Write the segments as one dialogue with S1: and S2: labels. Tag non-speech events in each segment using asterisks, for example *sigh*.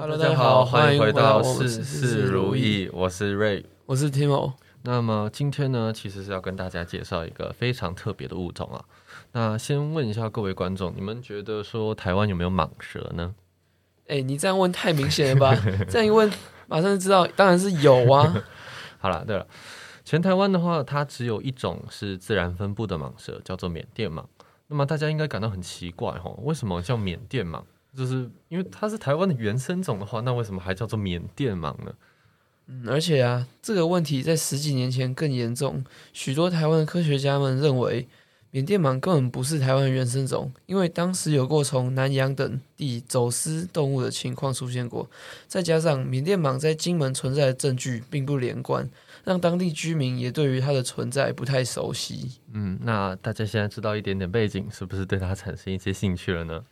S1: Hello，大家好，欢迎回到事事如意，我是 Ray，
S2: 我是 Timo。
S1: 那么今天呢，其实是要跟大家介绍一个非常特别的物种啊。那先问一下各位观众，你们觉得说台湾有没有蟒蛇呢？
S2: 哎、欸，你这样问太明显了吧？*laughs* 这样一问，马上就知道，当然是有啊。*laughs*
S1: 好了，对了，全台湾的话，它只有一种是自然分布的蟒蛇，叫做缅甸蟒。那么大家应该感到很奇怪哈，为什么叫缅甸蟒？就是因为它是台湾的原生种的话，那为什么还叫做缅甸蟒呢？
S2: 嗯，而且啊，这个问题在十几年前更严重，许多台湾的科学家们认为。缅甸蟒根本不是台湾原生种，因为当时有过从南洋等地走私动物的情况出现过，再加上缅甸蟒在金门存在的证据并不连贯，让当地居民也对于它的存在不太熟悉。
S1: 嗯，那大家现在知道一点点背景，是不是对它产生一些兴趣了呢？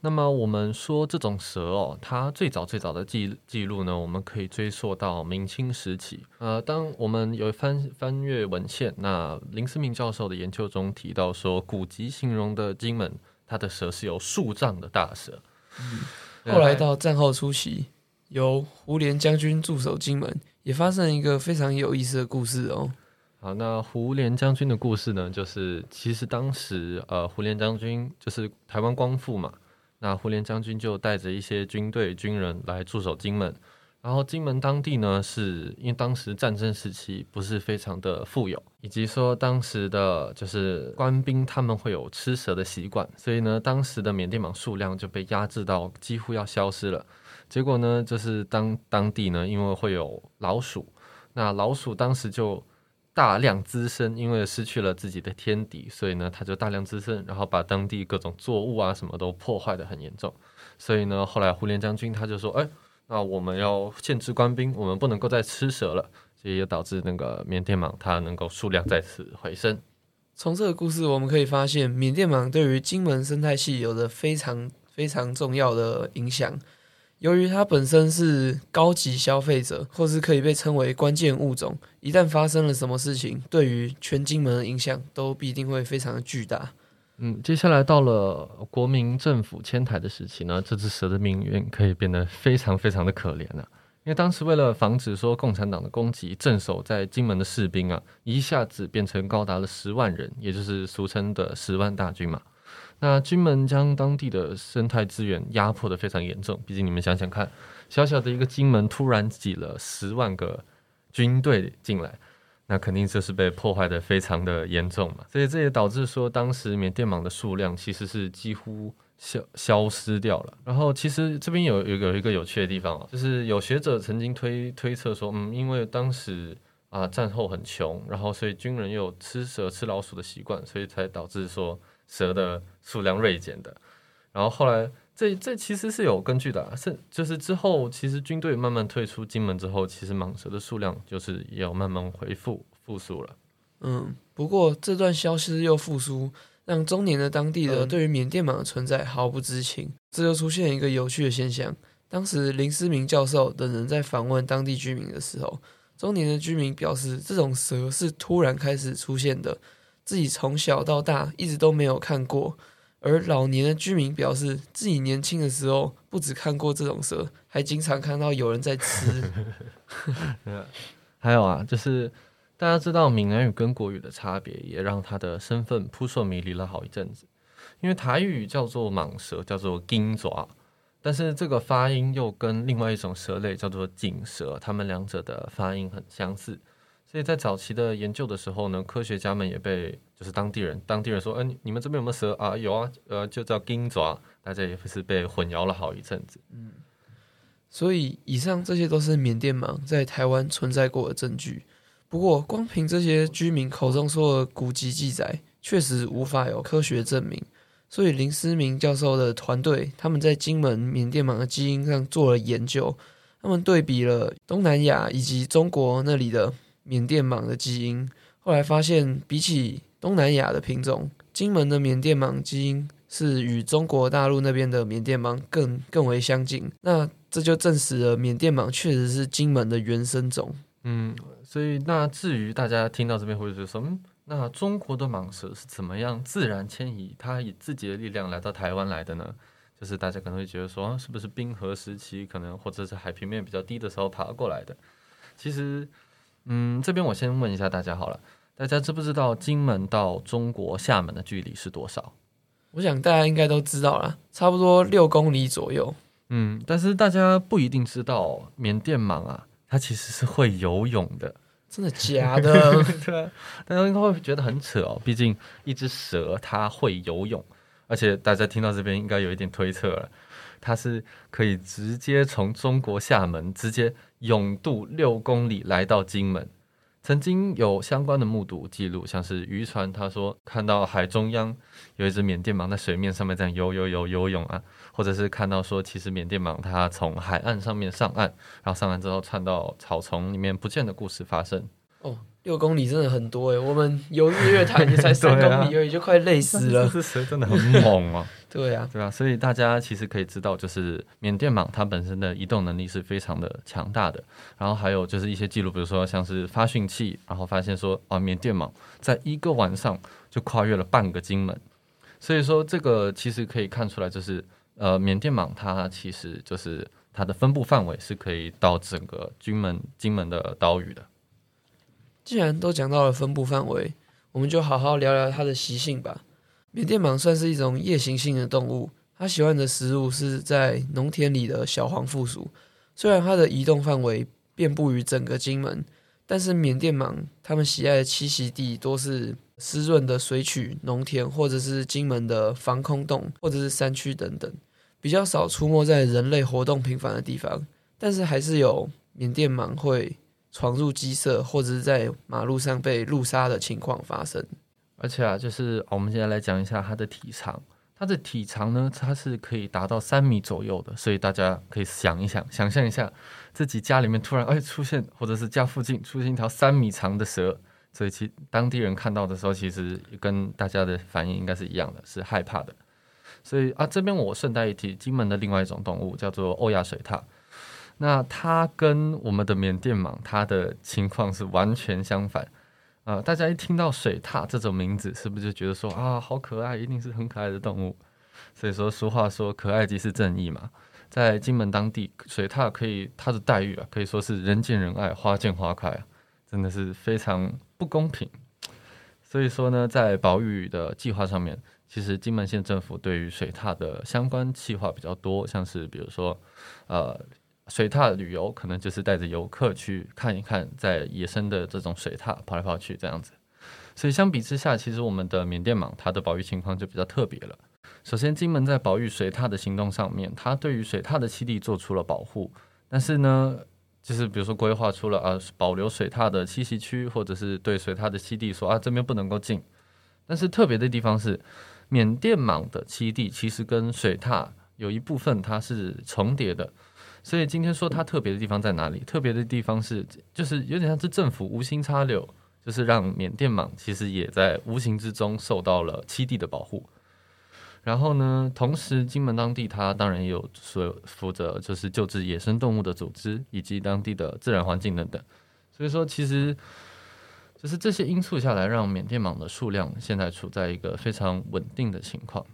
S1: 那么我们说这种蛇哦，它最早最早的记记录呢，我们可以追溯到明清时期。呃，当我们有翻翻阅文献，那林思明教授的研究中提到说，古籍形容的金门，它的蛇是有数丈的大蛇。
S2: 嗯，后来到战后初期，由胡琏将军驻守金门，也发生了一个非常有意思的故事哦。
S1: 好，那胡琏将军的故事呢，就是其实当时呃，胡琏将军就是台湾光复嘛。那胡琏将军就带着一些军队军人来驻守金门，然后金门当地呢，是因为当时战争时期不是非常的富有，以及说当时的就是官兵他们会有吃蛇的习惯，所以呢，当时的缅甸蟒数量就被压制到几乎要消失了。结果呢，就是当当地呢，因为会有老鼠，那老鼠当时就。大量滋生，因为失去了自己的天敌，所以呢，它就大量滋生，然后把当地各种作物啊什么都破坏得很严重。所以呢，后来胡琏将军他就说：“哎，那我们要限制官兵，我们不能够再吃蛇了。”所以也导致那个缅甸蟒它能够数量再次回升。
S2: 从这个故事我们可以发现，缅甸蟒对于金门生态系有着非常非常重要的影响。由于它本身是高级消费者，或是可以被称为关键物种，一旦发生了什么事情，对于全金门的影响都必定会非常的巨大。
S1: 嗯，接下来到了国民政府迁台的时期呢，这只蛇的命运可以变得非常非常的可怜了。因为当时为了防止说共产党的攻击，镇守在金门的士兵啊，一下子变成高达了十万人，也就是俗称的十万大军嘛。那金门将当地的生态资源压迫得非常严重，毕竟你们想想看，小小的一个金门突然挤了十万个军队进来，那肯定就是被破坏得非常的严重嘛。所以这也导致说，当时缅甸蟒的数量其实是几乎消消失掉了。然后其实这边有有有一个有趣的地方啊，就是有学者曾经推推测说，嗯，因为当时啊战后很穷，然后所以军人又有吃蛇吃老鼠的习惯，所以才导致说。蛇的数量锐减的，然后后来这这其实是有根据的，是就是之后其实军队慢慢退出金门之后，其实蟒蛇的数量就是也有慢慢恢复复苏了。
S2: 嗯，不过这段消失又复苏，让中年的当地的对于缅甸蟒的存在毫不知情，这就出现一个有趣的现象。当时林思明教授等人在访问当地居民的时候，中年的居民表示，这种蛇是突然开始出现的。自己从小到大一直都没有看过，而老年的居民表示，自己年轻的时候不只看过这种蛇，还经常看到有人在吃。*laughs*
S1: 还有啊，就是大家知道闽南语跟国语的差别，也让他的身份扑朔迷离了好一阵子。因为台语叫做蟒蛇，叫做金爪，但是这个发音又跟另外一种蛇类叫做锦蛇，它们两者的发音很相似。所以在早期的研究的时候呢，科学家们也被就是当地人，当地人说，嗯、你们这边有没有蛇啊？有啊，呃，就叫金爪，大家也是被混淆了好一阵子。
S2: 嗯，所以以上这些都是缅甸蟒在台湾存在过的证据。不过，光凭这些居民口中说的古籍记载，确实无法有科学证明。所以林思明教授的团队他们在金门缅甸蟒的基因上做了研究，他们对比了东南亚以及中国那里的。缅甸蟒的基因，后来发现，比起东南亚的品种，金门的缅甸蟒基因是与中国大陆那边的缅甸蟒更更为相近。那这就证实了缅甸蟒确实是金门的原生种。
S1: 嗯，所以那至于大家听到这边会觉得说，嗯，那中国的蟒蛇是怎么样自然迁移，它以自己的力量来到台湾来的呢？就是大家可能会觉得说，是不是冰河时期可能或者是海平面比较低的时候爬过来的？其实，嗯，这边我先问一下大家好了，大家知不知道金门到中国厦门的距离是多少？
S2: 我想大家应该都知道了，差不多六公里左右。
S1: 嗯，但是大家不一定知道，缅甸蟒啊，它其实是会游泳的。
S2: 真的假的？*laughs*
S1: 对啊，大家应该会觉得很扯哦。毕竟一只蛇它会游泳，而且大家听到这边应该有一点推测了，它是可以直接从中国厦门直接泳渡六公里来到金门。曾经有相关的目睹记录，像是渔船，他说看到海中央有一只缅甸蟒在水面上面这样游游游游泳啊，或者是看到说其实缅甸蟒它从海岸上面上岸，然后上岸之后窜到草丛里面不见的故事发生。
S2: 哦。六公里真的很多哎，我们游日月潭也才三 *laughs* 公里而已，就快累死了。*laughs*
S1: 这蛇真的很猛啊！
S2: 对啊，
S1: 对啊，所以大家其实可以知道，就是缅甸蟒它本身的移动能力是非常的强大的。然后还有就是一些记录，比如说像是发讯器，然后发现说啊，缅甸蟒在一个晚上就跨越了半个金门。所以说这个其实可以看出来，就是呃，缅甸蟒它其实就是它的分布范围是可以到整个金门金门的岛屿的。
S2: 既然都讲到了分布范围，我们就好好聊聊它的习性吧。缅甸蟒算是一种夜行性的动物，它喜欢的食物是在农田里的小黄附属。虽然它的移动范围遍布于整个金门，但是缅甸蟒它们喜爱的栖息地多是湿润的水曲、农田，或者是金门的防空洞，或者是山区等等，比较少出没在人类活动频繁的地方。但是还是有缅甸蟒会。闯入鸡舍或者是在马路上被路杀的情况发生，
S1: 而且啊，就是我们现在来讲一下它的体长。它的体长呢，它是可以达到三米左右的，所以大家可以想一想，想象一下自己家里面突然哎出现，或者是家附近出现一条三米长的蛇，所以其当地人看到的时候，其实跟大家的反应应该是一样的，是害怕的。所以啊，这边我顺带一提，金门的另外一种动物叫做欧亚水獭。那它跟我们的缅甸蟒，它的情况是完全相反。呃，大家一听到水獭这种名字，是不是就觉得说啊，好可爱，一定是很可爱的动物？所以说，俗话说，可爱即是正义嘛。在金门当地，水獭可以它的待遇啊，可以说是人见人爱，花见花开，真的是非常不公平。所以说呢，在保育的计划上面，其实金门县政府对于水獭的相关计划比较多，像是比如说，呃。水獭旅游可能就是带着游客去看一看，在野生的这种水獭跑来跑去这样子。所以相比之下，其实我们的缅甸蟒它的保育情况就比较特别了。首先，金门在保育水獭的行动上面，它对于水獭的栖地做出了保护，但是呢，就是比如说规划出了啊保留水獭的栖息区，或者是对水獭的栖地说啊这边不能够进。但是特别的地方是，缅甸蟒的栖地其实跟水獭有一部分它是重叠的。所以今天说它特别的地方在哪里？特别的地方是，就是有点像是政府无心插柳，就是让缅甸蟒其实也在无形之中受到了栖地的保护。然后呢，同时金门当地它当然也有所负责，就是救治野生动物的组织以及当地的自然环境等等。所以说，其实就是这些因素下来，让缅甸蟒的数量现在处在一个非常稳定的情况。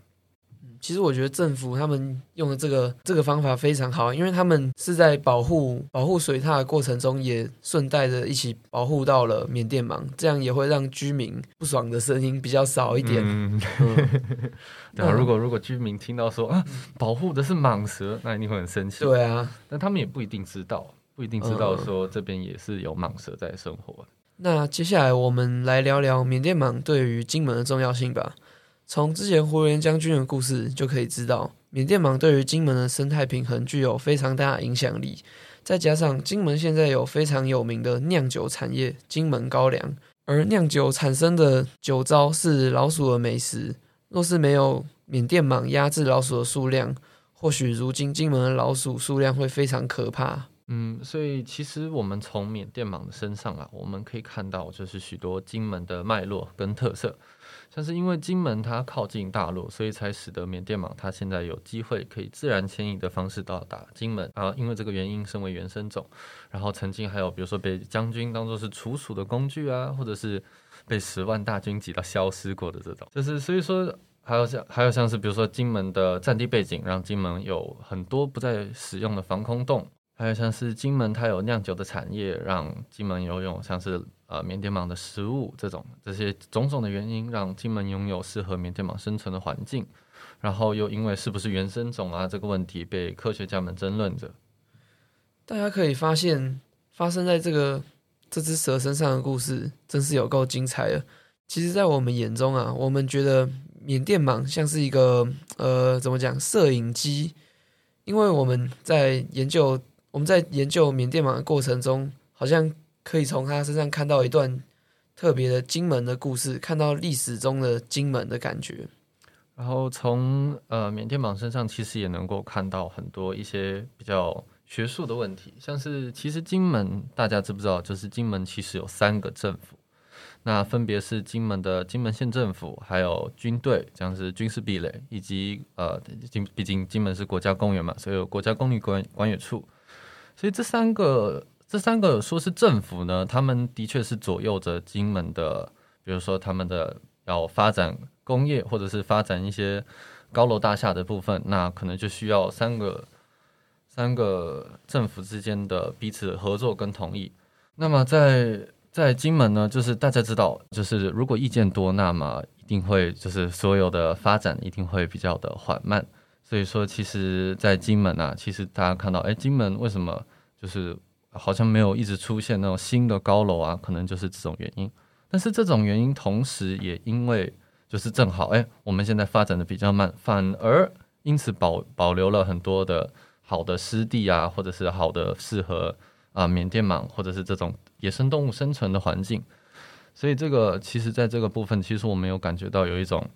S2: 其实我觉得政府他们用的这个这个方法非常好，因为他们是在保护保护水獭的过程中，也顺带着一起保护到了缅甸蟒，这样也会让居民不爽的声音比较少一点。嗯，*laughs*
S1: 对啊，如果如果居民听到说啊，保护的是蟒蛇，那一定会很生气。
S2: 对啊，
S1: 但他们也不一定知道，不一定知道说这边也是有蟒蛇在生活。
S2: 那接下来我们来聊聊缅甸蟒对于金门的重要性吧。从之前胡元将军的故事就可以知道，缅甸蟒对于金门的生态平衡具有非常大的影响力。再加上金门现在有非常有名的酿酒产业——金门高粱，而酿酒产生的酒糟是老鼠的美食。若是没有缅甸蟒压制老鼠的数量，或许如今金门的老鼠数量会非常可怕。
S1: 嗯，所以其实我们从缅甸蟒的身上啊，我们可以看到就是许多金门的脉络跟特色。像是因为金门它靠近大陆，所以才使得缅甸蟒它现在有机会可以自然迁移的方式到达金门啊。因为这个原因，身为原生种，然后曾经还有比如说被将军当做是处属的工具啊，或者是被十万大军挤到消失过的这种，就是所以说还有像还有像是比如说金门的战地背景，让金门有很多不再使用的防空洞。还有像是金门，它有酿酒的产业，让金门拥有像是呃缅甸蟒的食物这种这些种种的原因，让金门拥有适合缅甸蟒生存的环境。然后又因为是不是原生种啊这个问题被科学家们争论着。
S2: 大家可以发现，发生在这个这只蛇身上的故事，真是有够精彩的。其实，在我们眼中啊，我们觉得缅甸蟒像是一个呃怎么讲摄影机，因为我们在研究。我们在研究缅甸蟒的过程中，好像可以从他身上看到一段特别的金门的故事，看到历史中的金门的感觉。
S1: 然后从呃缅甸蟒身上，其实也能够看到很多一些比较学术的问题，像是其实金门大家知不知道？就是金门其实有三个政府，那分别是金门的金门县政府，还有军队，像是军事壁垒，以及呃金毕竟金门是国家公园嘛，所以有国家公园管管理处。所以这三个，这三个说是政府呢，他们的确是左右着金门的，比如说他们的要发展工业，或者是发展一些高楼大厦的部分，那可能就需要三个三个政府之间的彼此合作跟同意。那么在在金门呢，就是大家知道，就是如果意见多，那么一定会就是所有的发展一定会比较的缓慢。所以说，其实，在金门啊，其实大家看到，哎，金门为什么就是好像没有一直出现那种新的高楼啊？可能就是这种原因。但是这种原因同时也因为就是正好，哎，我们现在发展的比较慢，反而因此保保留了很多的好的湿地啊，或者是好的适合啊缅甸蟒或者是这种野生动物生存的环境。所以这个其实在这个部分，其实我没有感觉到有一种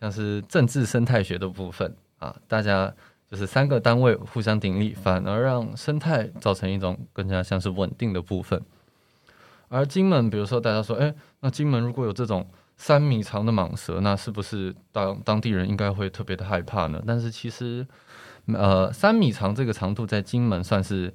S1: 像是政治生态学的部分。啊，大家就是三个单位互相鼎立，反而让生态造成一种更加像是稳定的部分。而金门，比如说大家说，哎，那金门如果有这种三米长的蟒蛇，那是不是当当地人应该会特别的害怕呢？但是其实，呃，三米长这个长度在金门算是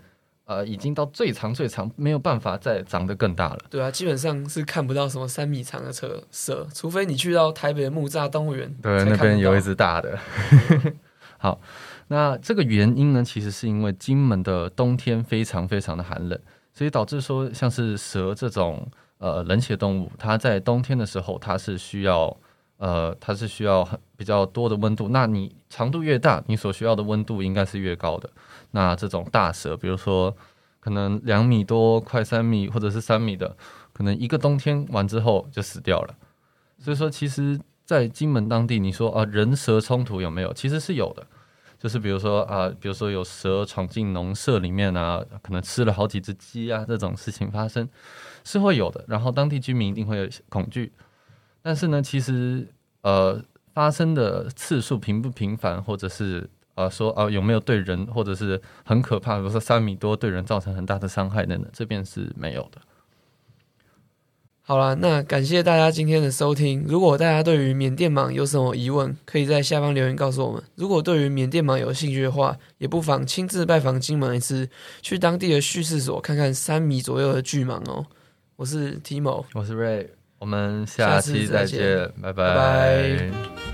S1: 呃已经到最长最长，没有办法再长得更大了。
S2: 对啊，基本上是看不到什么三米长的蛇蛇，除非你去到台北的木栅动物园，
S1: 对，那边有一只大的。*laughs* 好，那这个原因呢，其实是因为金门的冬天非常非常的寒冷，所以导致说像是蛇这种呃冷血动物，它在冬天的时候，它是需要呃它是需要很比较多的温度。那你长度越大，你所需要的温度应该是越高的。那这种大蛇，比如说可能两米多、快三米或者是三米的，可能一个冬天完之后就死掉了。所以说，其实。在金门当地，你说啊，人蛇冲突有没有？其实是有的，就是比如说啊，比如说有蛇闯进农舍里面啊，可能吃了好几只鸡啊，这种事情发生是会有的。然后当地居民一定会有恐惧，但是呢，其实呃，发生的次数频不频繁，或者是啊说啊有没有对人或者是很可怕，比如说三米多对人造成很大的伤害等等，这边是没有的。
S2: 好啦，那感谢大家今天的收听。如果大家对于缅甸蟒有什么疑问，可以在下方留言告诉我们。如果对于缅甸蟒有兴趣的话，也不妨亲自拜访金门一次，去当地的蓄事所看看三米左右的巨蟒哦。我是 Timo，
S1: 我是 Ray，我们下期再见，
S2: 再见，
S1: 拜拜。拜拜。